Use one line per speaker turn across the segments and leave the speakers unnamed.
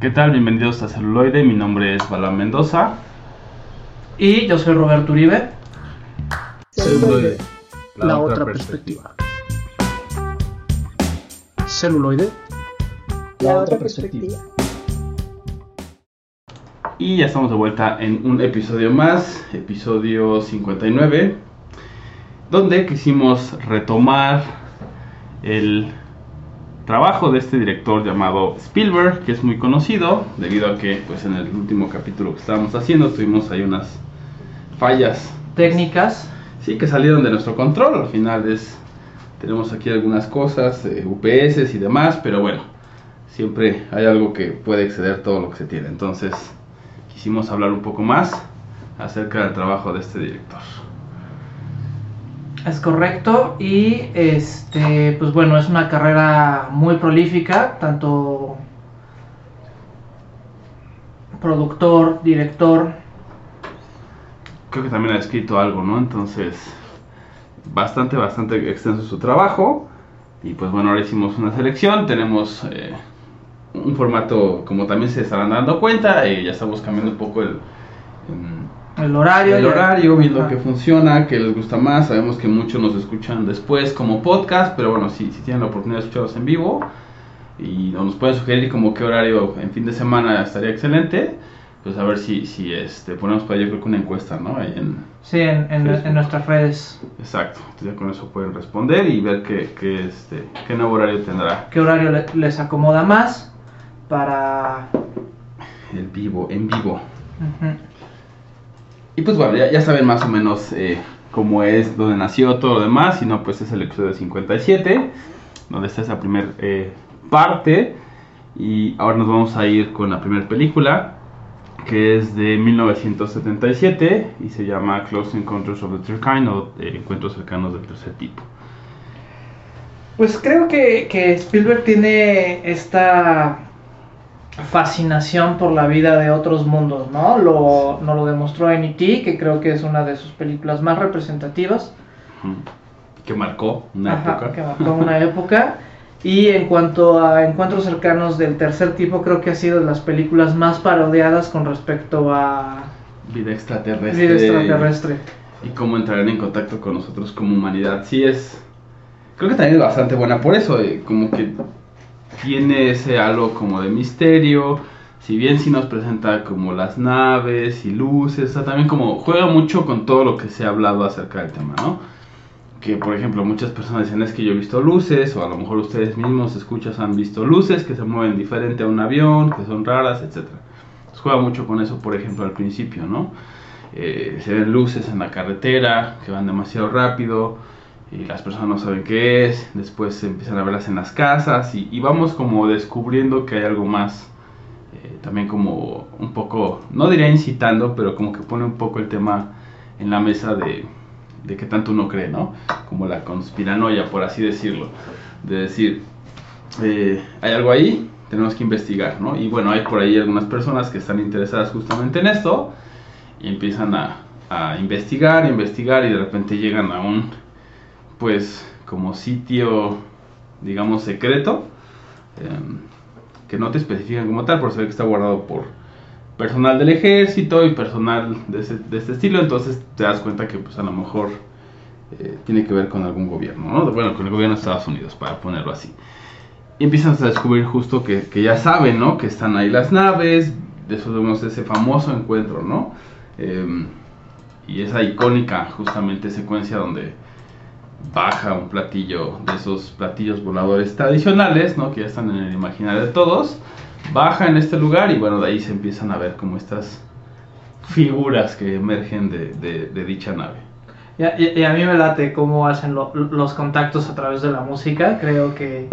¿Qué tal? Bienvenidos a Celuloide, mi nombre es Bala Mendoza.
Y yo soy Roberto Uribe.
Celuloide, la, otra, perspectiva. Celuloide, la, otra perspectiva.
Y ya estamos de vuelta en un episodio más, episodio 59, donde quisimos retomar el trabajo de este director llamado Spielberg, que es muy conocido, debido a que pues en el último capítulo que estábamos haciendo tuvimos ahí unas fallas
Técnicas.
Sí, que salieron de nuestro control. Al final es. Tenemos aquí algunas cosas, eh, UPS y demás, pero bueno, siempre hay algo que puede exceder todo lo que se tiene. Entonces, quisimos hablar un poco más acerca del trabajo de este director.
Es correcto. Y este, pues bueno, es una carrera muy prolífica, tanto productor, director.
Creo que también ha escrito algo, ¿no? Entonces, bastante, bastante extenso su trabajo. Y pues bueno, ahora hicimos una selección. Tenemos eh, un formato, como también se estarán dando cuenta, y ya estamos cambiando un poco el,
El horario.
el horario, viendo que funciona, que les gusta más. Sabemos que muchos nos escuchan después como podcast, pero bueno, si, si tienen la oportunidad de escucharlos en vivo y nos pueden sugerir como qué horario en fin de semana estaría excelente, pues a ver si, si este, ponemos para yo creo que una encuesta, ¿no? Ahí en,
Sí, en, en- en nuestras redes.
exacto, entonces ya con eso pueden responder y ver qué, qué, este, qué nuevo horario tendrá
¿Qué horario le- les acomoda más? Para.
el vivo, en vivo.
Ujú.
Y pues bueno, ya, saben más o menos eh, cómo es, dónde nació, todo lo demás. Si no, pues es el episodio 57, donde está esa primera parte. Y ahora nos vamos a ir con la primera película, que es de 1977 y se llama Close Encounters of the Third Kind o eh, Encuentros cercanos del tercer tipo.
Pues creo que Spielberg tiene esta fascinación por la vida de otros mundos, ¿no? Lo, nos lo demostró en E.T., que creo que es una de sus películas más representativas.
Que marcó una
Ajá,
época.
que marcó una época. Y en cuanto a encuentros cercanos del tercer tipo, creo que ha sido de las películas más parodiadas con respecto a
Vida extraterrestre.
vida extraterrestre.
y cómo entrarán en contacto con nosotros como humanidad. Sí es, creo que también es bastante buena por eso, eh, como que tiene ese halo como de misterio, si bien sí nos presenta como las naves y luces, o sea, también como juega mucho con todo lo que se ha hablado acerca del tema, ¿no? Que por ejemplo muchas personas dicen es que yo he visto luces, o a lo mejor ustedes mismos escuchas han visto luces que se mueven diferente a un avión, que son raras. Pues juega mucho con eso, por ejemplo, al principio, ¿no? Eh, se ven luces en la carretera que van demasiado rápido y las personas no saben qué es, después empiezan a verlas en las casas y, y vamos como descubriendo que hay algo más, eh, también como un poco, no diría incitando, pero como que pone un poco el tema en la mesa de, de que tanto uno cree, ¿no? Como la conspiranoia, por así decirlo, de decir, eh, hay algo ahí, tenemos que investigar, ¿no? Y bueno, hay por ahí algunas personas que están interesadas justamente en esto y empiezan a, a investigar, investigar y de repente llegan a un, pues, como sitio, digamos, secreto, em, que no te especifican como tal, se ve que está guardado por personal del ejército y personal de, ese- de este estilo, entonces te das cuenta que pues a lo mejor eh, tiene que ver con algún gobierno, ¿no? Bueno, con el gobierno de Estados Unidos, para ponerlo así. Y empiezan a descubrir justo que, ya saben, ¿no? Que están ahí las naves, de vemos ese famoso encuentro, ¿no? Em, y esa icónica, justamente, secuencia donde baja un platillo de esos platillos voladores tradicionales, ¿no? Que ya están en el imaginario de todos. Baja en este lugar y bueno, de ahí se empiezan a ver como estas figuras que emergen de, de- de dicha nave.
Y a, y- y a mí me late cómo hacen lo- los contactos a través de la música. Creo que.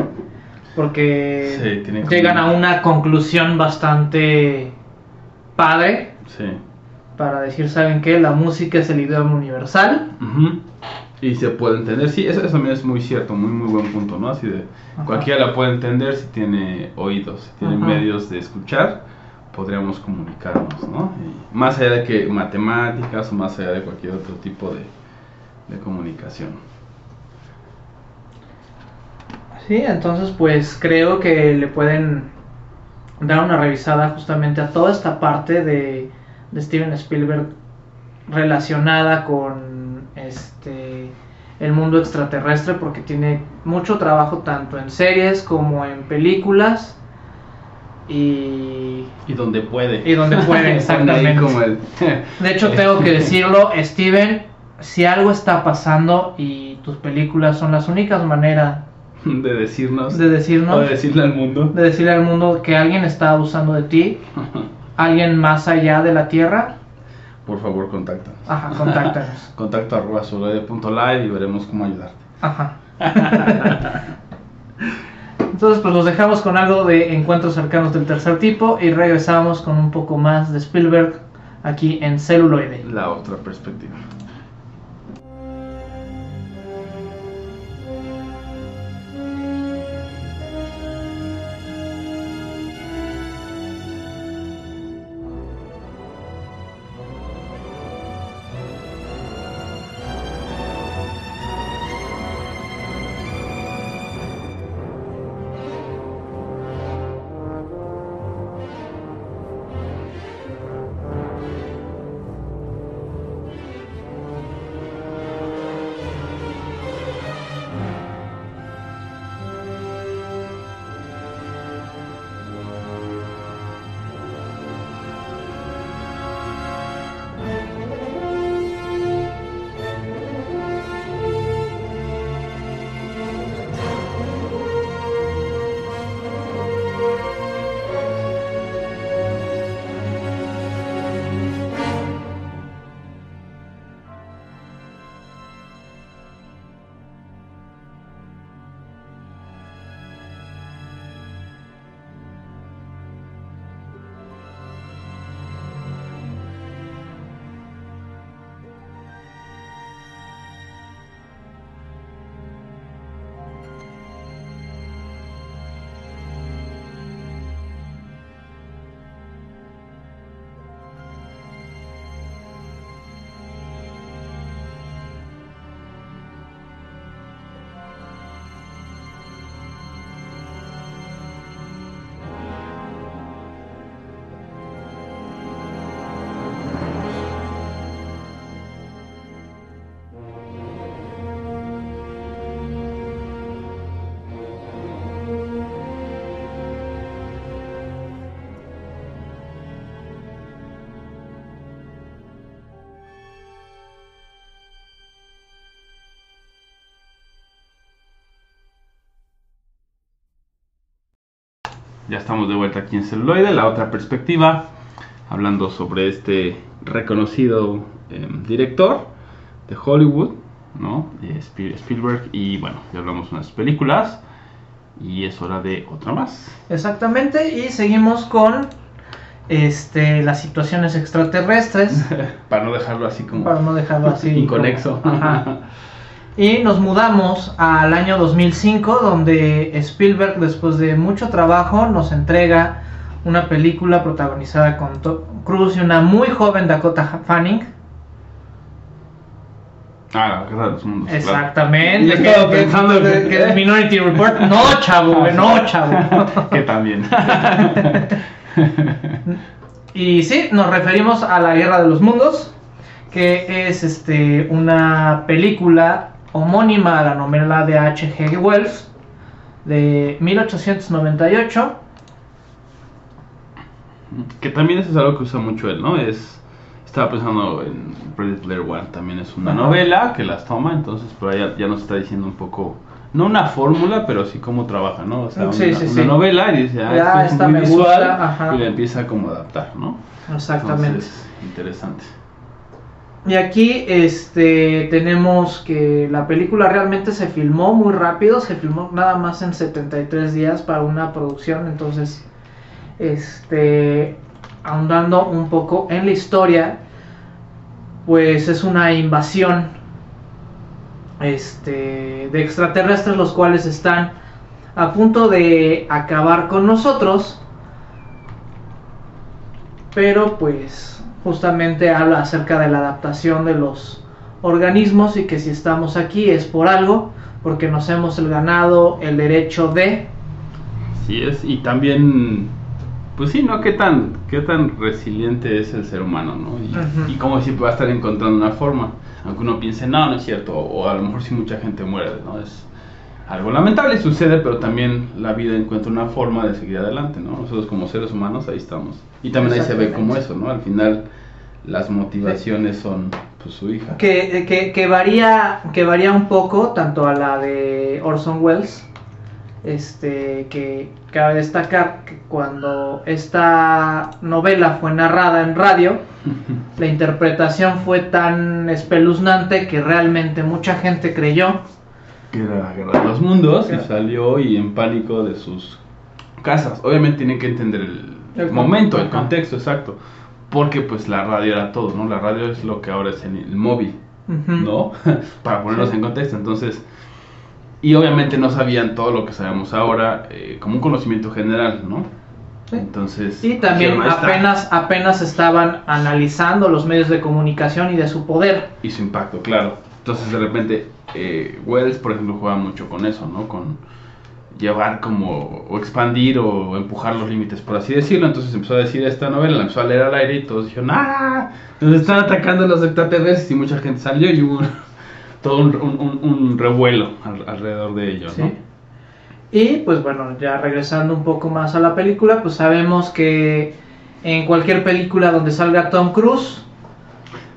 Porque
Sí,
llegan a una conclusión bastante padre.
Sí.
Para decir, ¿saben qué? La música es el idioma universal.
Ujú. Y se puede entender, sí, eso, eso también es muy cierto, muy muy buen punto, ¿no? Así de,
Ajá.
cualquiera la puede entender si tiene oídos, si tiene
Ajá.
medios de escuchar, podríamos comunicarnos, ¿no? Y más allá de que matemáticas o más allá de cualquier otro tipo de, de comunicación.
Sí, entonces pues creo que le pueden dar una revisada justamente a toda esta parte de, de Steven Spielberg relacionada con este el mundo extraterrestre porque tiene mucho trabajo tanto en series como en películas y
Y donde puede.
Y donde puede, exactamente.
como el-
de hecho tengo que decirlo Steven si algo está pasando y tus películas son las únicas maneras
de decirnos.
de decirnos
O de decirle al mundo.
de decirle al mundo que alguien está abusando de ti alguien más allá de la tierra
Por favor, contáctanos.
ajá contáctanos
Contacto arroba soloide.live y veremos cómo ayudarte.
Ajá. Entonces, pues los dejamos con algo de encuentros cercanos del tercer tipo y regresamos con un poco más de Spielberg aquí en celuloide.
La otra perspectiva. Ya estamos de vuelta aquí en celuloide, la otra perspectiva, hablando sobre este reconocido eh, director de Hollywood, ¿no? Spiel- Spielberg, y bueno, ya hablamos de unas películas, y es hora de otra más.
Exactamente, y seguimos con este las situaciones extraterrestres
Para no dejarlo así como
para no dejarlo así
inconexo.
como- Ajá. Y nos mudamos al año 2005, donde Spielberg, después de mucho trabajo, nos entrega una película protagonizada con Tom Cruise y una muy joven Dakota Fanning.
Ah, la guerra de los mundos. claro.
Exactamente.
Y
que,
estaba
que-
pensando
que-
que-
que es Minority Report. No, chavo, no, chavo.
que también.
Y sí, nos referimos a la Guerra de los Mundos, que es este una película homónima a la novela de H.G. Wells de 1898.
Que también eso es algo que usa mucho él, ¿no? Es estaba pensando en Ready Player One, también es una
Ajá.
novela que las toma, entonces por ahí ya, ya nos está diciendo un poco, no una fórmula, pero sí cómo trabaja, ¿no? O sea,
Sí,
una,
sí,
una
sí.
novela y dice, ah,
Ya,
esto es muy visual
gusta,
y la empieza como a adaptar, ¿no?
Exactamente.
Entonces, interesante.
Y aquí este tenemos que la película realmente se filmó muy rápido, se filmó nada más en 73 días para una producción, entonces este ahondando un poco en la historia, pues es una invasión este de extraterrestres los cuales están a punto de acabar con nosotros. Pero pues justamente habla acerca de la adaptación de los organismos y que si estamos aquí es por algo, porque nos hemos ganado el derecho de...
Así es, y también pues sí, ¿no? ¿Qué tan, qué tan resiliente es el ser humano, ¿no? Y, cómo siempre va a estar encontrando una forma, aunque uno piense, no, no es cierto, o, o a lo mejor sí mucha gente muere, ¿no? Es algo lamentable, sucede, pero también la vida encuentra una forma de seguir adelante, ¿no? Nosotros como seres humanos ahí estamos. Y también ahí se ve como eso, ¿no? Al final las motivaciones son, pues, su hija.
Que, que, que varía que varía un poco tanto a la de Orson Welles este que cabe destacar que cuando esta novela fue narrada en radio la interpretación fue tan espeluznante que realmente mucha gente creyó
que era la guerra de los mundos y salió y en pánico de sus casas. Obviamente tienen que entender el,
El
momento, el contexto exacto, porque pues la radio era todo, ¿no? La radio es lo que ahora es el, el móvil,
Ujú.
¿no? Para ponernos
Sí.
en contexto, entonces y obviamente no sabían todo lo que sabemos ahora eh, como un conocimiento general, ¿no?
Sí.
Entonces
Y también apenas, apenas estaban analizando los medios de comunicación y de su poder.
y su impacto, claro. Entonces de repente eh, Wells, por ejemplo, juega mucho con eso, ¿no? Con llevar como o expandir o empujar los límites, por así decirlo. Entonces empezó a decir esta novela, la empezó a leer al aire y todos dijeron, ¡ah! Nos están atacando los extraterrestres y mucha gente salió y hubo todo un, revuelo al- alrededor de ello,
¿sí?
¿no?
Y pues bueno, ya regresando un poco más a la película, pues sabemos que en cualquier película donde salga Tom Cruise,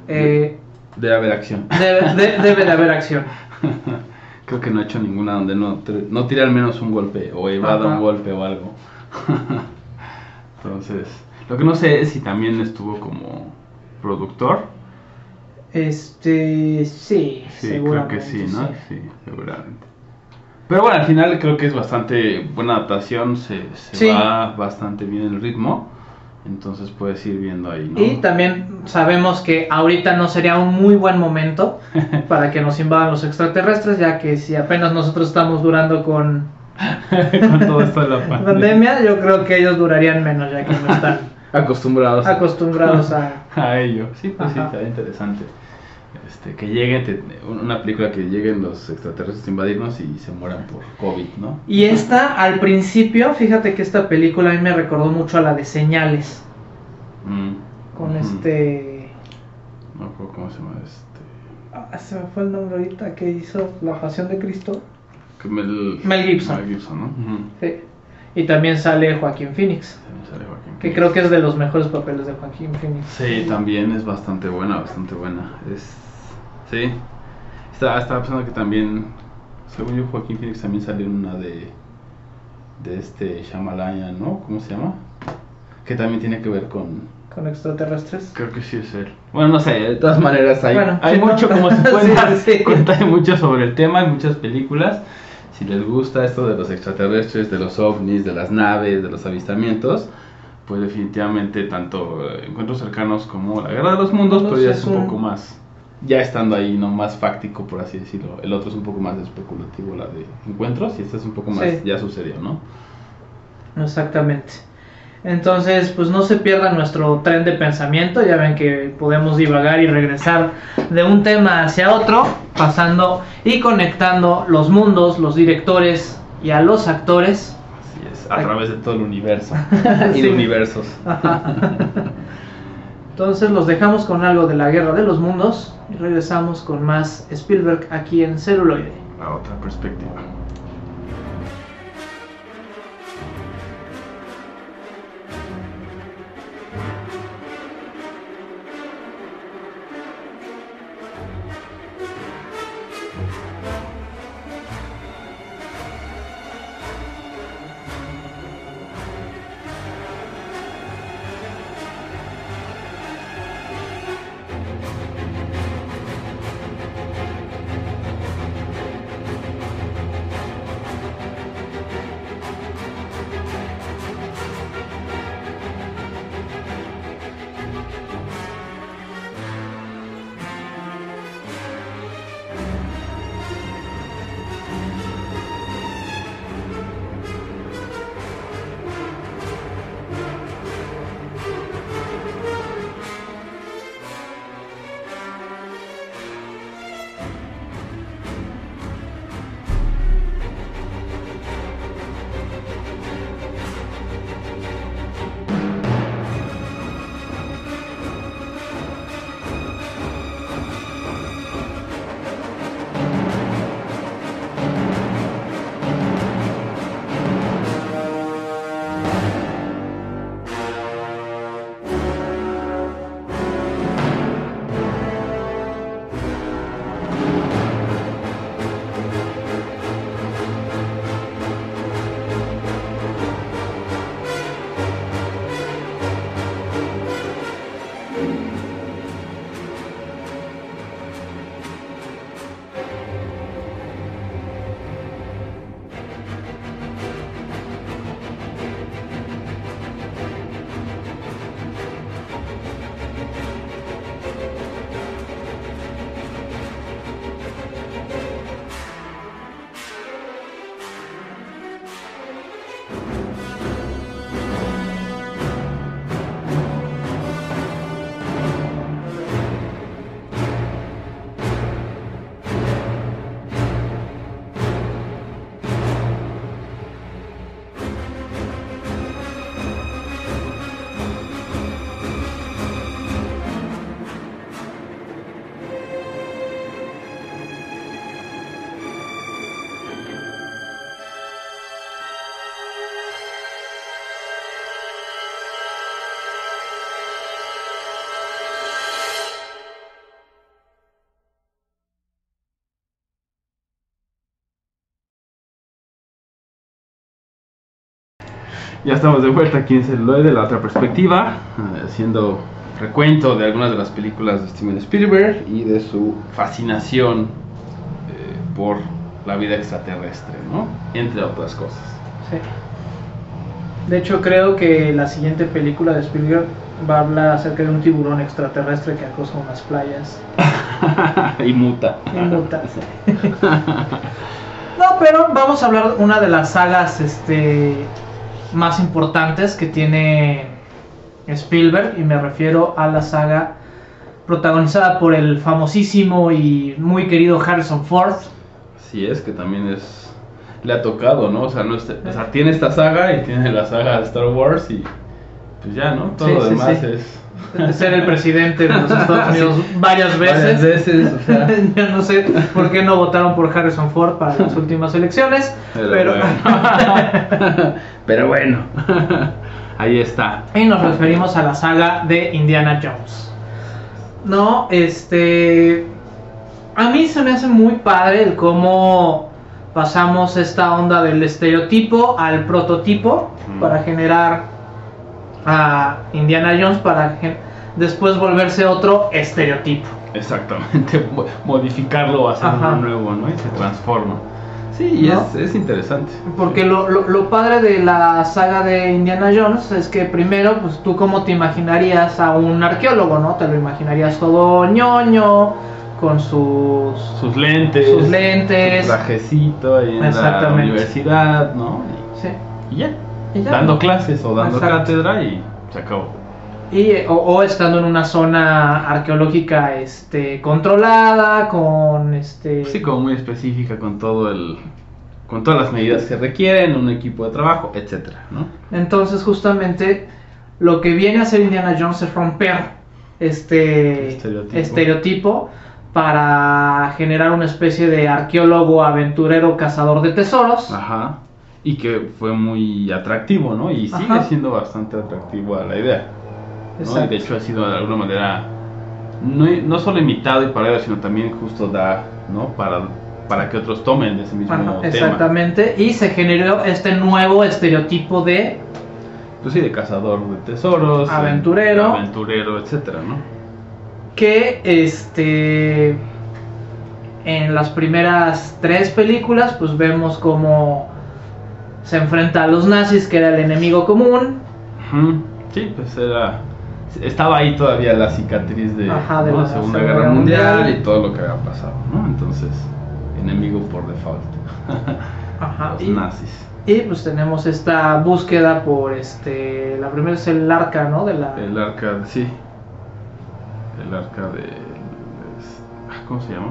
eh,
Debe haber acción.
debe, de- debe de haber acción.
Creo que no ha hecho ninguna donde no, no tire al menos un golpe o evada un golpe o algo. Entonces, lo que no sé es si también estuvo como productor.
Este, sí,
Sí, creo que sí, ¿no? Sí, seguramente. Pero bueno, al final creo que es bastante buena adaptación, se, se
Sí.
va bastante bien el ritmo. Entonces puedes ir viendo ahí, ¿no?
Y también sabemos que ahorita no sería un muy buen momento para que nos invadan los extraterrestres, ya que si apenas nosotros estamos durando con
Con todo esto de la pandemia.
pandemia, yo creo que ellos durarían menos, ya que no están
Acostumbrados
acostumbrados a...
a ello. Sí, pues sí, está interesante. Este, que lleguen, te- una película que lleguen los extraterrestres a invadirnos y se mueran por COVID, ¿no?
Y esta, al principio, fíjate que esta película a mí me recordó mucho a la de Señales,
Mm.
con este...
No me acuerdo cómo se llama este.
Ah, se me fue el nombre ahorita que hizo La Pasión de Cristo.
Mel,
Mel Gibson.
Mel Gibson, ¿no?
Sí. Y también sale Joaquín Phoenix,
También sale Joaquín
que
Phoenix.
creo que es de los mejores papeles de Joaquín Phoenix.
Sí, también es bastante buena, bastante buena. Es, sí. Estaba, estaba pensando que también, según yo, Joaquín Phoenix también salió en una de, de este Shyamalan, ¿no? ¿Cómo se llama? Que también tiene que ver con...
Con extraterrestres.
Creo que sí es él. Bueno, no sé, de todas maneras hay,
Bueno,
hay
sí,
mucho
no.
como se puede
Sí,
dar
sí.
cuenta, hay mucho sobre el tema, hay muchas películas. Si les gusta esto de los extraterrestres, de los ovnis, de las naves, de los avistamientos, pues definitivamente tanto eh, Encuentros Cercanos como La Guerra de los Mundos, pero ya
Es
un
un-
poco más, ya estando ahí, no más fáctico, por así decirlo. El otro es un poco más especulativo, la de Encuentros, y este es un poco más,
Sí.
ya sucedió, ¿no?
Exactamente. Entonces, pues no se pierda nuestro tren de pensamiento. Ya ven que podemos divagar y regresar de un tema hacia otro, pasando y conectando los mundos, los directores y a los actores.
Así es, a través de todo el universo y de universos.
Entonces los dejamos con algo de la guerra de los mundos y regresamos con más Spielberg aquí en celuloide.
La otra perspectiva. Ya estamos de vuelta aquí en Celuloide, la otra perspectiva, eh, haciendo recuento de algunas de las películas de Steven Spielberg y de su fascinación eh, por la vida extraterrestre, ¿no? Entre otras cosas.
Sí. De hecho, creo que la siguiente película de Spielberg va a hablar acerca de un tiburón extraterrestre que acosa unas playas.
y muta.
Y muta. no, pero vamos a hablar de una de las sagas este, más importantes que tiene Spielberg y me refiero a la saga protagonizada por el famosísimo y muy querido Harrison Ford.
Así es, que también es le ha tocado, ¿no? O sea, no es- o sea, tiene esta saga y tiene la saga de Star Wars y pues ya, ¿no? Todo
Sí,
lo
sí,
demás
sí.
es
de ser el presidente de los Estados Unidos varias veces.
varias veces, o sea,
Yo no sé por qué no votaron por Harrison Ford para las últimas elecciones,
pero,
pero,
bueno. pero bueno. Ahí está.
y nos referimos a la saga de Indiana Jones. No, este a mí se me hace muy padre el cómo pasamos esta onda del estereotipo al prototipo
Mm.
para generar a Indiana Jones para después volverse otro estereotipo.
Exactamente, mo- modificarlo o hacer
Ajá.
uno nuevo, ¿no? Y se transforma. Sí, es, es interesante.
Porque lo, lo, lo padre de la saga de Indiana Jones es que primero, pues tú cómo te imaginarías a un arqueólogo, ¿no? Te lo imaginarías todo ñoño, con sus,
Sus lentes,
sus lentes.
su trajecito ahí en la universidad, ¿no?
Sí.
Y, ya,
ya,
dando clases o dando
Exacto.
cátedra y se acabó.
Y, o, o estando en una zona arqueológica este, controlada, con este...
Sí, como muy específica con todo el con todas las medidas que requieren, un equipo de trabajo, etcétera, ¿no?
Entonces justamente lo que viene a hacer Indiana Jones es romper este
Estereotipo.
estereotipo para generar una especie de arqueólogo, aventurero, cazador de tesoros.
Ajá. Y que fue muy atractivo, ¿no? Y sigue
Ajá.
siendo bastante atractivo a la idea. ¿no? Y de hecho ha sido de alguna manera no, no solo imitado y parodiado, sino también justo da, ¿no? Para, para que otros tomen de ese mismo
Ajá,
tema.
exactamente. Y se generó este nuevo estereotipo de
Pues sí, de cazador de tesoros,
Aventurero.
aventurero, etcétera, ¿no?
que este en las primeras tres películas pues vemos cómo se enfrenta a los nazis que era el enemigo común.
Sí, pues era. Estaba ahí todavía la cicatriz de,
Ajá, de
¿no?
la
Segunda
Segunda
Guerra
Guerra
Mundial,
Mundial.
y todo lo que había pasado, ¿no? Entonces, enemigo por default.
Ajá,
Los
y,
nazis.
y, pues tenemos esta búsqueda por este la primera es el arca no de la
El arca, sí. El arca de. es- ah, ¿Cómo se llama?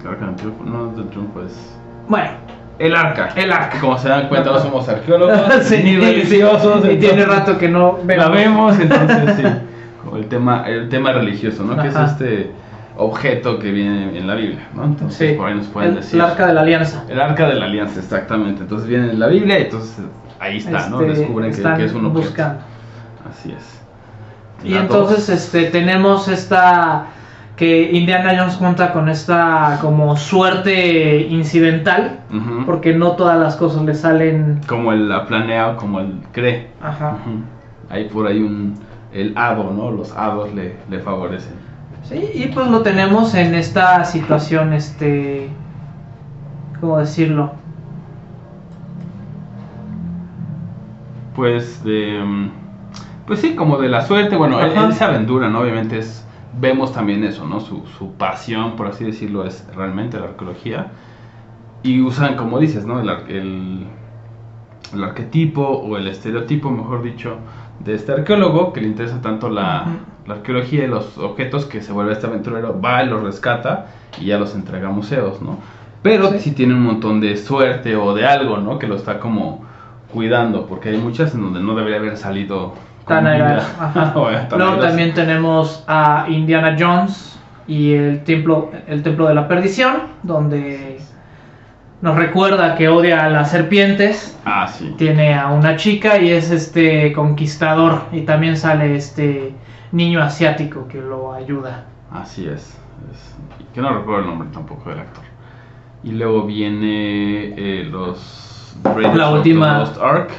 El arca del triunfo. No, del triunfo es.
bueno
El arca.
El arca.
Como se dan cuenta, no somos arqueólogos
Sí,
ni religiosos.
y tiene rato que no
la vemos, entonces sí. Como el tema, el tema religioso, ¿no? Que es este objeto que viene en la Biblia, ¿no? Entonces
sí,
por ahí nos pueden
el,
decir.
el arca de la alianza
El arca de la alianza, exactamente. Entonces viene en la Biblia y entonces ahí está, ¿no?
Este,
Descubren que, que es un objeto.
buscando
Así es.
Y entonces este tenemos esta que Indiana Jones cuenta con esta como suerte incidental porque no todas las cosas le salen
Como él la planea, como él cree.
ajá.
Hay por ahí un. El hado, ¿no? Los hados le, le favorecen.
Sí, y pues lo tenemos en esta situación este ¿cómo decirlo?
Pues de. Pues sí, como de la suerte. Bueno, él, él se aventura, ¿no? Obviamente es. Vemos también eso, ¿no? Su, su pasión, por así decirlo, es realmente la arqueología. Y usan, como dices, ¿no? El, el, el arquetipo o el estereotipo, mejor dicho, de este arqueólogo que le interesa tanto la,
Ujú.
la arqueología y los objetos que se vuelve este aventurero, va y los rescata y ya los entrega a museos, ¿no? Pero
Sí.
sí. tiene un montón de suerte o de algo, ¿no? Que lo está como cuidando, porque hay muchas en donde no debería haber salido
ajá. Luego
airoso.
también tenemos a Indiana Jones y el templo el templo de la perdición donde nos recuerda que odia a las serpientes
Ah, sí.
tiene a una chica y es este conquistador y también sale este niño asiático que lo ayuda.
Así es. es- que no recuerdo el nombre tampoco del actor. Y luego viene eh, los Raiders
La
of the
última-
Lost Ark,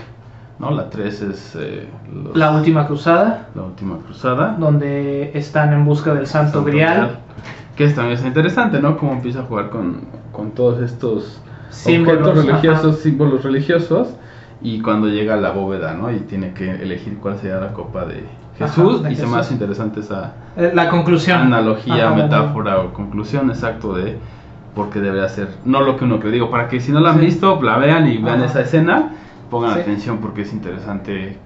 ¿no? La 3 es eh, los-
La última cruzada,
la última cruzada.
donde están en busca del Santo,
Santo
Grial.
Que es también es interesante, ¿no? Cómo empieza a jugar con, con todos estos
Símbolos,
objetos religiosos,
ajá.
símbolos religiosos. Y cuando llega a la bóveda, ¿no? Y tiene que elegir cuál sería la copa de Jesús.
Ajá, de
y se me hace interesante esa
Eh, La conclusión.
analogía,
Ajá,
metáfora o conclusión exacto de por qué debería ser. No lo que uno cree, digo, para que si no la han
Sí.
visto, la vean y vean esa escena, pongan
Sí.
atención porque es interesante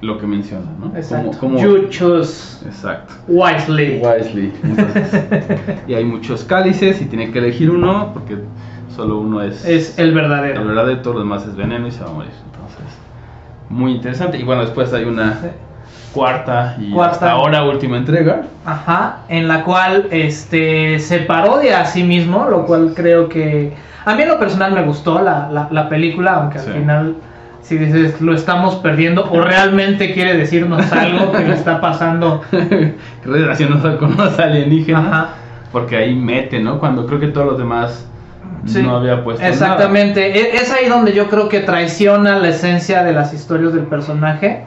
lo que menciona, ¿no?
Exacto.
Cómo- cómo-
You choose
Exacto.
wisely.
Wisely. Entonces, y hay muchos cálices y tiene que elegir uno porque solo uno es,
Es el verdadero.
el verdadero, todo lo demás es veneno y se va a morir. Entonces, muy interesante. Y bueno, después hay una
Sí.
cuarta y
Cuarta.
hasta ahora última entrega.
Ajá, en la cual este se parodia a sí mismo, lo cual creo que a mí en lo personal me gustó la, la, la película, aunque
Sí.
al final si dices lo estamos perdiendo o realmente quiere decirnos algo que le está pasando.
relacionado con los alienígenas.
Ajá.
Porque ahí mete, ¿no? Cuando creo que todos los demás
Sí,
no había puesto
Exactamente, E- es ahí donde yo creo que traiciona la esencia de las historias del personaje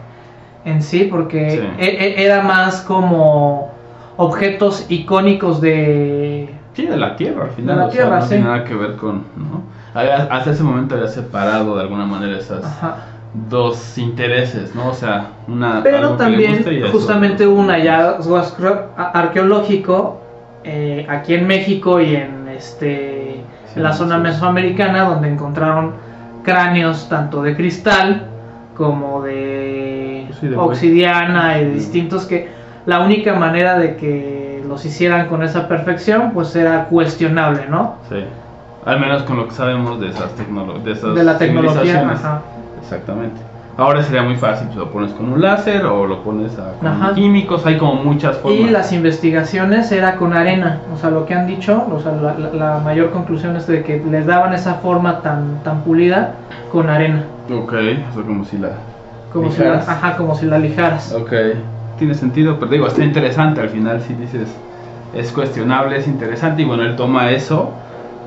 en sí, porque
Sí.
e- e- era más como objetos icónicos de...
Sí, de la Tierra al final.
De la
o sea,
Tierra,
no
sí.
tiene nada que ver con. ¿no? Había- hasta ese momento había separado de alguna manera esas
Ajá.
dos intereses, ¿no? O sea, una.
Pero también justamente hubo un hallazgo arqueológico eh, aquí en México y en este
Sí,
la zona
sí.
mesoamericana donde encontraron cráneos tanto de cristal como de
de
obsidiana y de distintos que la única manera de que los hicieran con esa perfección pues era cuestionable, ¿no?
Sí. Al menos con lo que sabemos de esas tecnologías. De, esas
De la tecnología, ajá.
Exactamente. Ahora sería muy fácil, pues lo pones con un láser o lo pones a, con
Ajá.
químicos, hay como muchas formas.
Y las investigaciones era con arena, o sea, lo que han dicho, o sea, la, la- mayor conclusión es de que les daban esa forma tan, tan pulida con arena,
Ok, o sea, como si la.
como si la, ajá, como si la lijaras.
Ok, tiene sentido, pero digo, está interesante al final, si dices, es cuestionable, es interesante, y bueno, él toma eso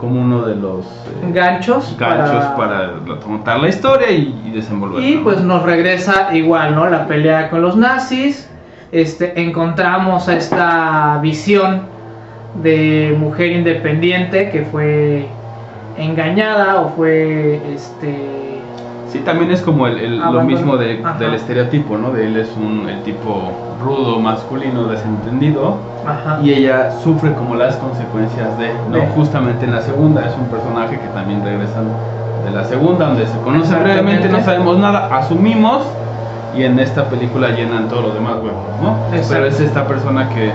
como uno de los eh,
Ganchos,
ganchos
para-
para, contar la historia y, y desenvolverla.
Y
¿no?
pues nos regresa igual, ¿no? La pelea con los nazis. Este, encontramos a esta visión de mujer independiente que fue engañada o fue este
Sí, también es como el, el- lo mismo de- del estereotipo, ¿no? De él es un el tipo rudo, masculino, desentendido,
ajá,
y ella sufre como las consecuencias de, ¿no?
De.
Justamente en la segunda es un personaje que también regresa de la segunda, donde se conoce realmente, no sabemos nada, asumimos, y en esta película llenan todos los demás huevos, ¿no?
Exacto.
Pero es esta persona que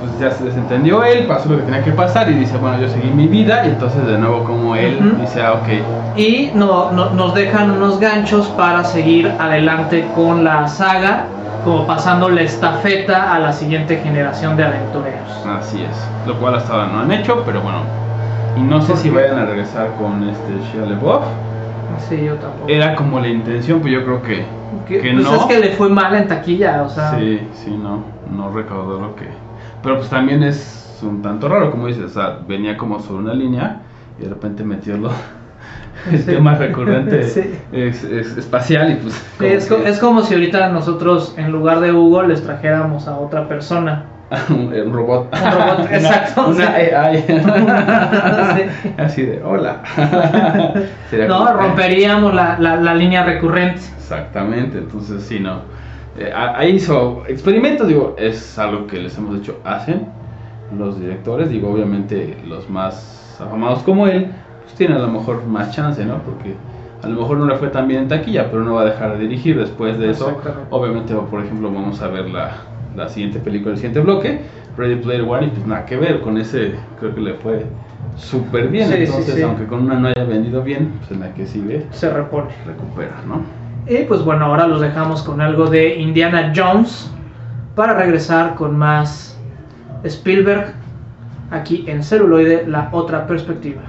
pues ya se desentendió él, pasó lo que tenía que pasar y dice, bueno, yo seguí mi vida, y entonces de nuevo como él
Ujú.
dice, ah, ok,
y no, no- nos dejan unos ganchos para seguir adelante con la saga, como pasando la estafeta a la siguiente generación de aventureros.
Así es, lo cual hasta ahora no han hecho, pero bueno. Y no sé
¿Por
si vayan a regresar con este Shia LaBeouf.
Sí, yo tampoco.
Era como la intención, pero yo creo que,
Que-
que
pues
no.
es que le fue mal en taquilla, o sea.
Sí, sí, no, no recaudó lo que. Pero pues también es un tanto raro, como dices, o sea, venía como sobre una línea y de repente metió lo, el
Sí.
tema recurrente
Sí.
es, es espacial y pues. Como
es, co-
que-
es como si ahorita nosotros en lugar de Hugo les trajéramos a otra persona.
un, un robot.
Un robot,
Una-
exacto,
Una
sí.
AI.
Sí.
Así de, hola. Sería
No, romperíamos la, la, la línea recurrente.
Exactamente, entonces sí, no. Eh, ahí hizo experimentos, digo, es algo que les hemos dicho, hacen los directores, digo, obviamente los más afamados como él, pues tienen a lo mejor más chance, ¿no? Porque a lo mejor no le fue tan bien en taquilla, pero no va a dejar de dirigir después de eso. Obviamente, por ejemplo, vamos a ver la, la siguiente película, el siguiente bloque, Ready Player One, y pues nada que ver con ese, creo que le fue súper bien.
Sí, sí,
Entonces,
sí.
aunque con una no haya vendido bien, pues en la que sigue
Se repone.
recupera, ¿no?
Y pues bueno, ahora los dejamos con algo de Indiana Jones para regresar con más Spielberg aquí en celuloide, la otra perspectiva.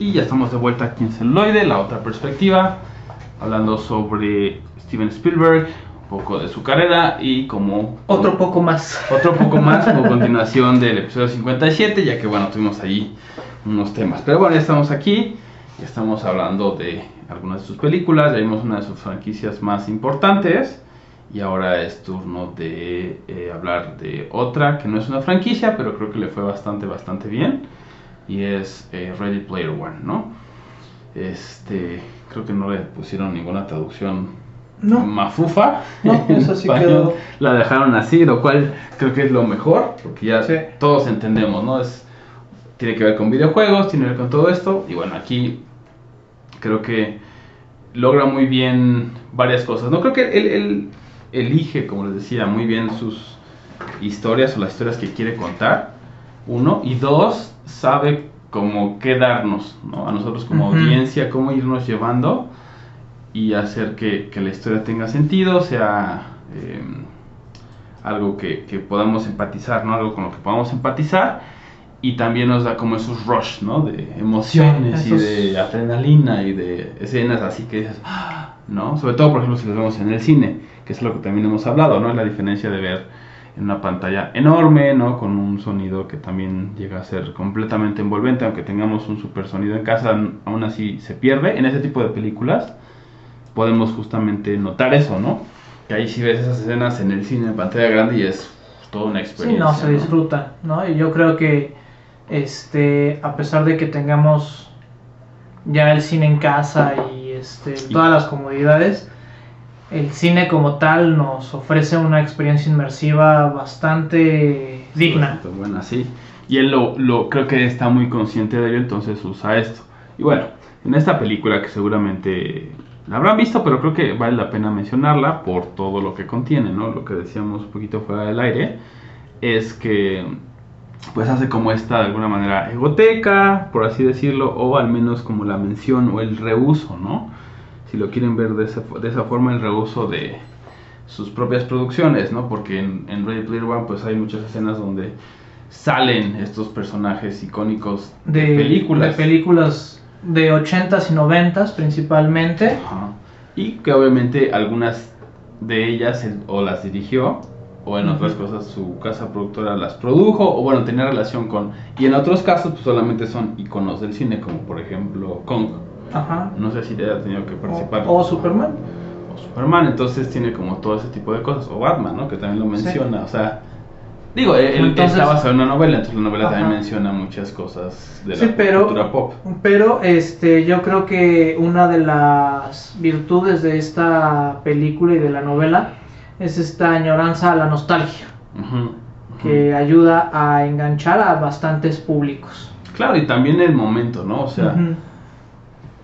Y ya estamos de vuelta aquí en Celuloide, la otra perspectiva, hablando sobre Steven Spielberg, un poco de su carrera y como...
Otro poco más.
Otro poco más como continuación del episodio 57, ya que bueno, tuvimos ahí unos temas. Pero bueno, ya estamos aquí, ya estamos hablando de algunas de sus películas, ya vimos una de sus franquicias más importantes. Y ahora es turno de eh, hablar de otra que no es una franquicia, pero creo que le fue bastante, bastante bien y es eh, Ready Player One, ¿no? Este, creo que no le pusieron ninguna traducción
No.
mafufa.
No, eso sí quedó.
La dejaron así, lo cual creo que es lo mejor, porque ya
Sí.
todos entendemos, ¿no? Es, tiene que ver con videojuegos, tiene que ver con todo esto, y bueno, aquí creo que logra muy bien varias cosas. No creo que él, él elige, como les decía, muy bien sus historias o las historias que quiere contar. Uno, y dos, sabe cómo quedarnos, ¿no? A nosotros como audiencia, cómo irnos llevando y hacer que, que la historia tenga sentido, sea eh, algo que, que podamos empatizar, ¿no? Algo con lo que podamos empatizar y también nos da como esos rush, ¿no? De emociones
Sí,
y de adrenalina y de escenas así que dices, "Ah", ¿no? Sobre todo, por ejemplo, si los vemos en el cine, que es lo que también hemos hablado, ¿no? La diferencia de ver en una pantalla enorme, ¿no? Con un sonido que también llega a ser completamente envolvente, aunque tengamos un super sonido en casa, aún así se pierde. En ese tipo de películas podemos justamente notar eso, ¿no? Que ahí sí ves esas escenas en el cine en pantalla grande y es toda una
Sí,
experiencia.
no, se
¿no?
disfruta, ¿no? Y yo creo que, este, a pesar de que tengamos ya el cine en casa y este,
Y-
todas las comodidades, el cine como tal nos ofrece una experiencia inmersiva bastante digna.
Buena, sí. Y él lo, lo creo que está muy consciente de ello, entonces usa esto. Y bueno, en esta película que seguramente la habrán visto, pero creo que vale la pena mencionarla por todo lo que contiene, ¿no? Lo que decíamos un poquito fuera del aire es que pues hace como esta de alguna manera egoteca, por así decirlo, o al menos como la mención o el reuso, ¿no? Si lo quieren ver de esa, de esa forma, el reuso de sus propias producciones, ¿no? Porque en, en Ready Player One pues hay muchas escenas donde salen estos personajes icónicos de,
De
películas.
de películas de 80s y 90s principalmente.
Ajá. Y que obviamente algunas de ellas él o las dirigió o en otras cosas su casa productora las produjo o bueno tenía relación con y en otros casos pues solamente son iconos del cine como por ejemplo Kong
Ajá.
no sé si haya tenido que participar
O, o Superman.
o Superman entonces tiene como todo ese tipo de cosas o Batman no que también lo
Sí.
menciona o sea digo él,
Entonces-
está basado en una novela entonces la novela también menciona muchas cosas de la
Sí, pero-
cultura pop
Pero este, yo creo que una de las virtudes de esta película y de la novela es esta añoranza a la nostalgia, que ayuda a enganchar a bastantes públicos.
Claro, y también el momento, ¿no? O sea.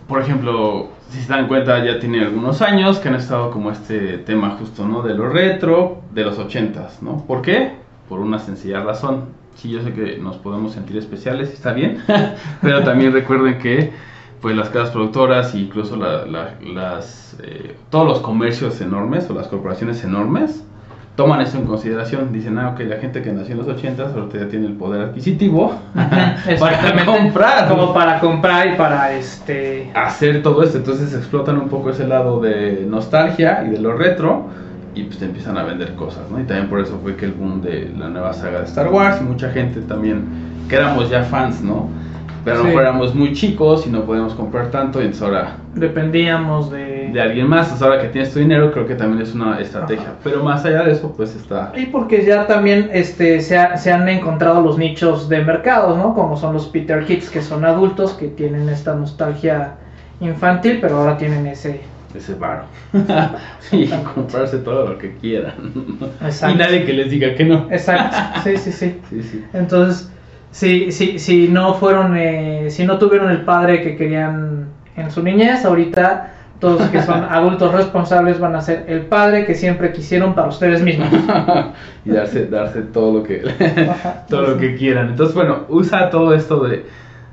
Por ejemplo, si se dan cuenta, ya tiene algunos años que han estado como este tema justo, ¿no? De lo retro, de los ochentas, ¿no? ¿Por qué? Por una sencilla razón. Sí, yo sé que nos podemos sentir especiales, está bien, pero también recuerden que pues las casas productoras e incluso la- la- las, eh, todos los comercios enormes o las corporaciones enormes toman eso en consideración. Dicen, ah, ok, la gente que nació en los ochentas ahorita ya tiene el poder adquisitivo para comprar.
Como para comprar y para este...
hacer todo esto. Entonces explotan un poco ese lado de nostalgia y de lo retro y pues te empiezan a vender cosas, ¿no? Y también por eso fue que el boom de la nueva saga de Star Wars y mucha gente también que éramos ya fans, ¿no? Pero
Sí.
mejor éramos muy chicos y no podíamos comprar tanto y entonces ahora
Dependíamos de...
de alguien más, entonces ahora que tienes tu dinero creo que también es una estrategia.
Ajá.
Pero más allá de eso pues está...
Y porque ya también este, se, ha- se han encontrado los nichos de mercados, ¿no? Como son los Peter Kids, que son adultos, que tienen esta nostalgia infantil, pero ahora tienen ese...
ese varo. y comprarse todo lo que quieran.
Exacto.
y nadie que les diga que no.
Exacto, sí, sí, sí.
Sí, sí.
Entonces, si, si, si no fueron, eh, si no tuvieron el padre que querían en su niñez, ahorita todos los que son adultos responsables van a ser el padre que siempre quisieron para ustedes mismos.
y darse, darse todo lo que todo lo que quieran. Entonces, bueno, usa todo esto de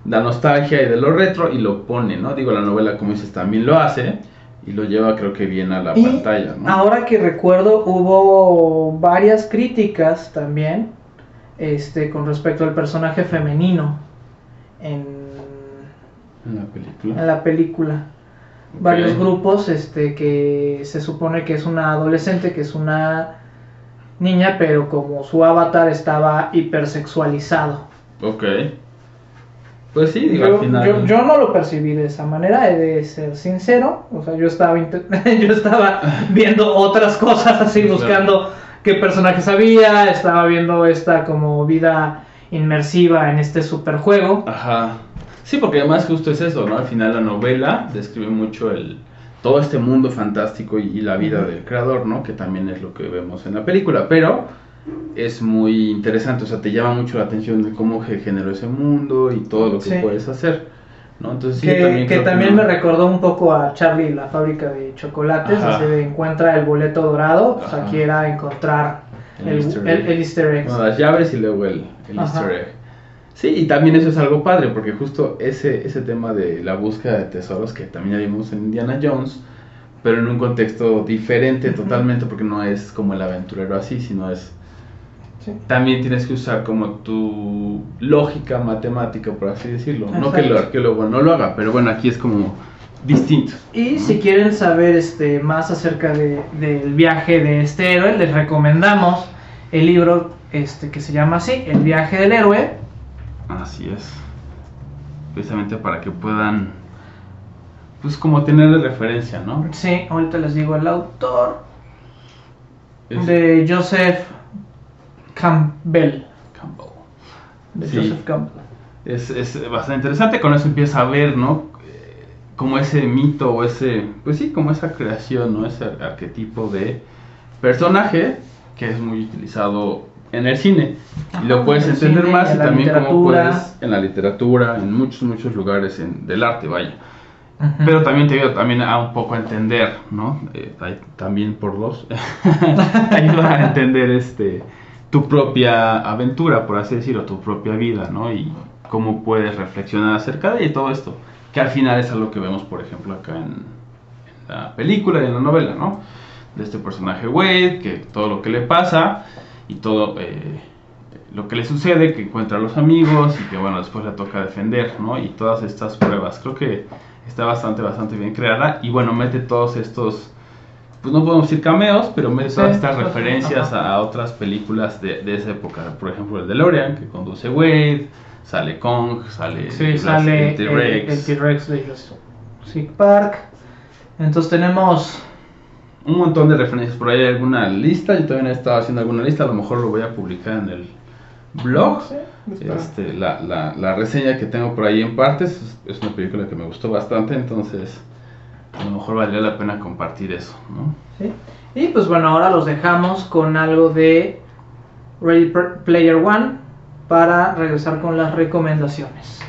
la nostalgia y de lo retro y lo pone, ¿no? Digo, la novela, como dices, también lo hace y lo lleva, creo que bien a la
Y
pantalla, ¿no?
Ahora que recuerdo, hubo varias críticas también este, con respecto al personaje femenino en,
En la película.
en la película. Varios grupos este, que se supone que es una adolescente, que es una niña, pero como su avatar estaba hipersexualizado.
Ok. Pues sí, digo,
Yo,
al final.
yo- yo no lo percibí de esa manera, he de ser sincero. O sea, yo estaba, yo estaba viendo otras cosas así, buscando qué personajes había, estaba viendo esta como vida inmersiva en este superjuego.
Ajá. Sí, porque además justo es eso, ¿no? Al final la novela describe mucho el todo este mundo fantástico y, y la vida del creador, ¿no? Que también es lo que vemos en la película, pero es muy interesante, o sea, te llama mucho la atención de cómo se generó ese mundo y todo lo que
Sí.
puedes hacer, ¿no? Entonces sí,
que
también
que también
no-
me recordó un poco a Charlie y la fábrica de chocolates.
Ajá.
De encuentra el boleto dorado, pues
Ajá.
aquí era encontrar
El
el,
easter
el-
egg.
el easter egg.
Bueno, las llaves y luego el, el easter egg. Sí, y también eso es algo padre, porque justo ese, ese tema de la búsqueda de tesoros que también ya vimos en Indiana Jones, pero en un contexto diferente totalmente, porque no es como el aventurero así, sino es...
Sí.
También tienes que usar como tu lógica matemática, por así decirlo. No que el arqueólogo no lo haga, pero bueno, aquí es como distinto.
Y si quieren saber este, más acerca de- del viaje de este héroe, les recomendamos el libro este, que se llama así, El viaje del héroe.
Así es. Precisamente para que puedan, pues como tener de referencia, ¿no?
Sí, ahorita les digo el autor
Es
de Joseph Campbell.
Campbell.
De
Sí.
Joseph Campbell.
Es, es bastante interesante, con eso empieza a ver, ¿no? Eh, Como ese mito o ese, pues sí, como esa creación, ¿no? Ese arquetipo de personaje que es muy utilizado en el cine. y lo puedes
en
entender
cine,
más y
en
también como puedes en la literatura, en muchos, muchos lugares en- del arte, vaya. Pero también te ayuda también a un poco entender, ¿no? Eh, también por dos, te ayuda a entender este tu propia aventura, por así decirlo, tu propia vida, ¿no? Y cómo puedes reflexionar acerca de todo esto, que al final es algo que vemos, por ejemplo, acá en, la película y en la novela, ¿no? De este personaje Wade, que todo lo que le pasa y todo eh, lo que le sucede, que encuentra a los amigos y que, bueno, después le toca defender, ¿no? Y todas estas pruebas, creo que está bastante, bastante bien creada y, bueno, mete todos estos pues no podemos decir cameos, pero mete todas estas referencias a, a otras películas de, de esa época. Por ejemplo, el DeLorean, que conduce Wade, sale Kong, sale,
Sí, sale
el T-Rex.
el T-Rex de Jurassic Park. Entonces tenemos
un montón de referencias. Por ahí hay alguna lista, yo también he estado haciendo alguna lista, a lo mejor lo voy a publicar en el blog.
Sí.
Este, la, la, la reseña que tengo por ahí en partes es, es una película que me gustó bastante, entonces a lo mejor valdría la pena compartir eso, ¿no?
¿sí?
Y pues bueno, ahora los dejamos con algo de Ready Player One para regresar con las recomendaciones.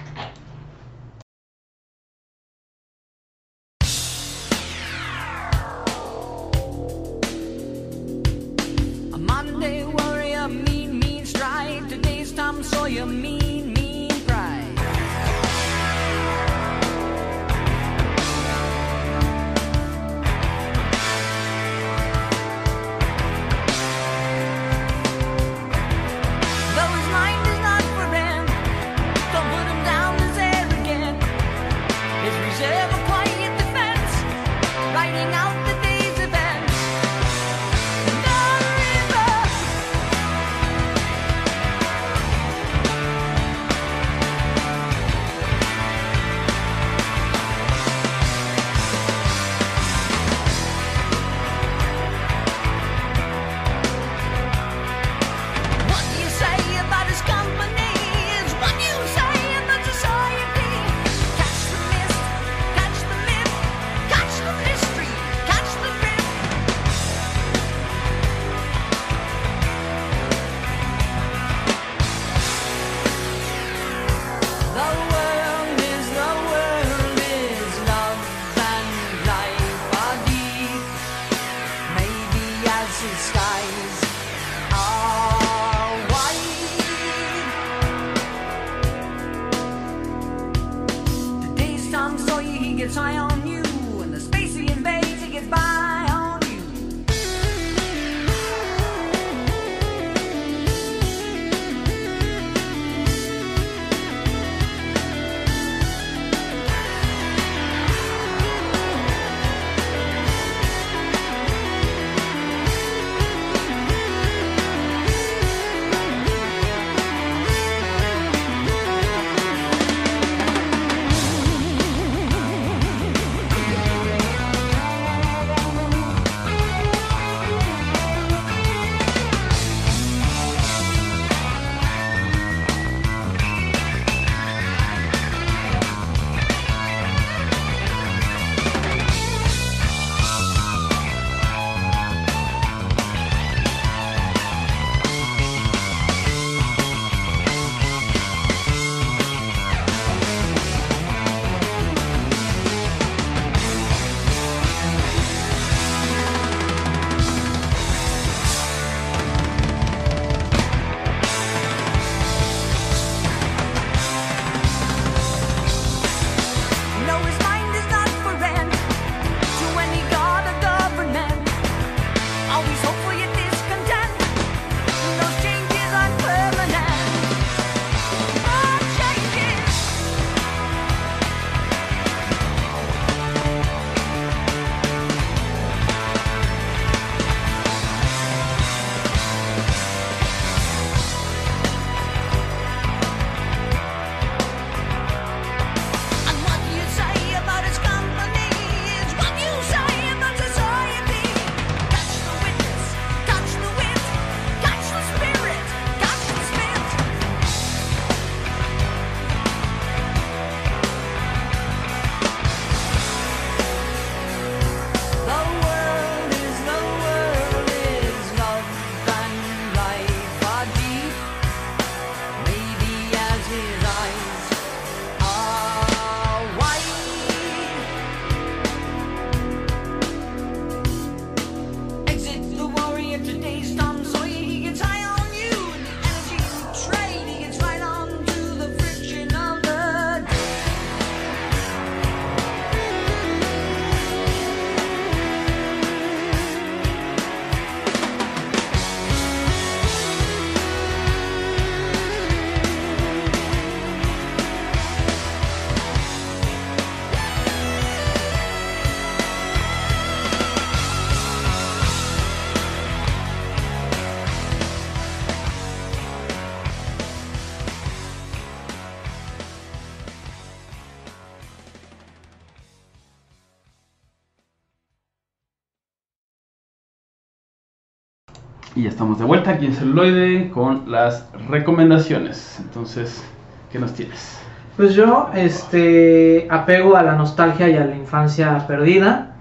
Estamos de vuelta aquí en celuloide con las recomendaciones. Entonces, ¿qué nos tienes?
Pues yo, este, apego a la nostalgia y a la infancia perdida.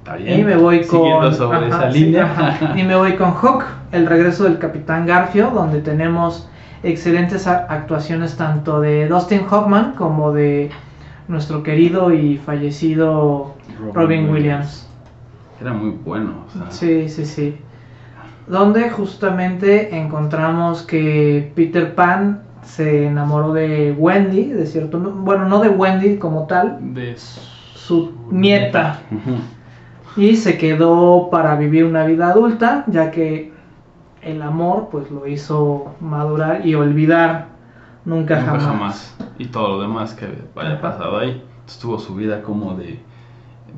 Está bien.
Y me voy
Siguiendo
con.
sobre
ajá,
esa
sí,
línea.
Y me voy con Hook, el regreso del Capitán Garfio, donde tenemos excelentes actuaciones tanto de Dustin Hoffman como de nuestro querido y fallecido Robin Williams.
Era muy bueno. O sea,
Sí, sí, sí. Donde justamente encontramos que Peter Pan se enamoró de Wendy, de cierto, no- bueno, no de Wendy como tal,
De
su nieta. Y se quedó para vivir una vida adulta, ya que el amor pues lo hizo madurar y olvidar nunca,
Nunca
jamás.
jamás. Y todo lo demás que haya
Ajá.
pasado ahí. Entonces tuvo su vida como de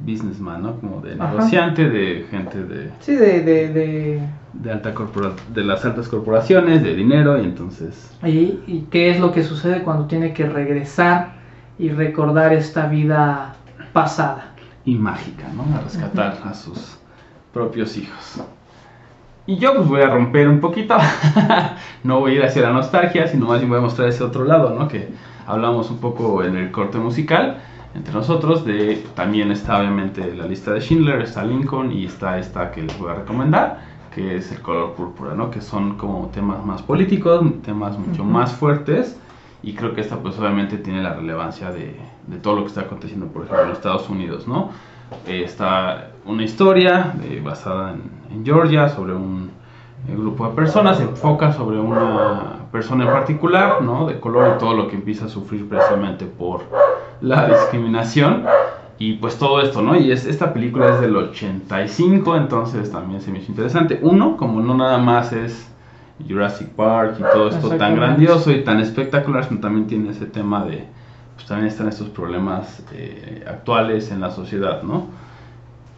businessman, ¿no? Como de
Ajá.
negociante, de gente de,
Sí, de, de, de...
de alta corpora de las altas corporaciones, de dinero, y entonces
Y, y qué es lo que sucede cuando tiene que regresar y recordar esta vida pasada.
y mágica, ¿no? A rescatar a sus propios hijos. Y yo pues voy a romper un poquito, no voy a ir hacia la nostalgia, sino más bien voy a mostrar ese otro lado, ¿no? Que hablamos un poco en el corte musical entre nosotros, de también está obviamente la lista de Schindler, está Lincoln y está esta que les voy a recomendar, que es el color púrpura, ¿no? Que son como temas más políticos, temas mucho más fuertes y creo que esta pues obviamente tiene la relevancia de, de todo lo que está aconteciendo, por ejemplo, en Estados Unidos, ¿no? Eh, está una historia eh, basada en, en Georgia sobre un eh, grupo de personas, se enfoca sobre una persona en particular, ¿no? De color y todo lo que empieza a sufrir precisamente por la discriminación y pues todo esto, ¿no? Y es, esta película es del 85, entonces también se me hizo interesante. Uno, como no nada más es Jurassic Park y todo esto tan grandioso y tan espectacular, sino también tiene ese tema de, pues también están estos problemas eh, actuales en la sociedad, ¿no?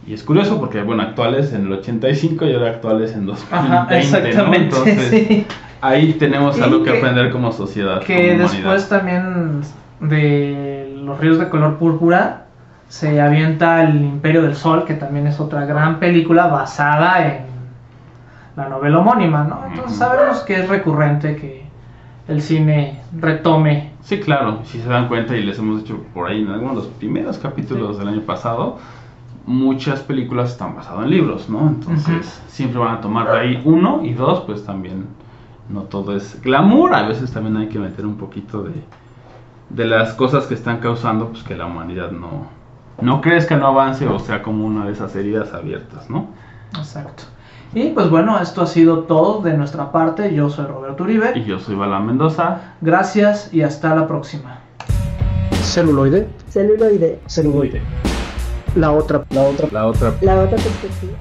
Y es curioso porque, bueno, actuales en el 85 y ahora actuales en 2020,
Ajá,
¿no?
exactamente,
Entonces,
sí.
ahí tenemos algo que,
que-
aprender como sociedad.
Que
como
después
humanidad.
también de los ríos de color púrpura se avienta el Imperio del Sol, que también es otra gran película basada en la novela homónima, ¿no? Entonces sabemos que es recurrente que el cine retome.
Sí, claro, si se dan cuenta y les hemos dicho por ahí en algunos de los primeros capítulos
Sí.
del año pasado, muchas películas están basadas en libros, ¿no? Entonces siempre van a tomar de ahí uno y dos, pues también no todo es glamour, a veces también hay que meter un poquito de, de las cosas que están causando pues que la humanidad no, no crezca, no avance o sea como una de esas heridas abiertas, ¿no?
Exacto. Y pues bueno, esto ha sido todo de nuestra parte. Yo soy Roberto Uribe.
Y yo soy Bala Mendoza.
Gracias y hasta la próxima.
Celuloide.
Celuloide.
Celuloide. La otra, la otra, la otra
La otra perspectiva.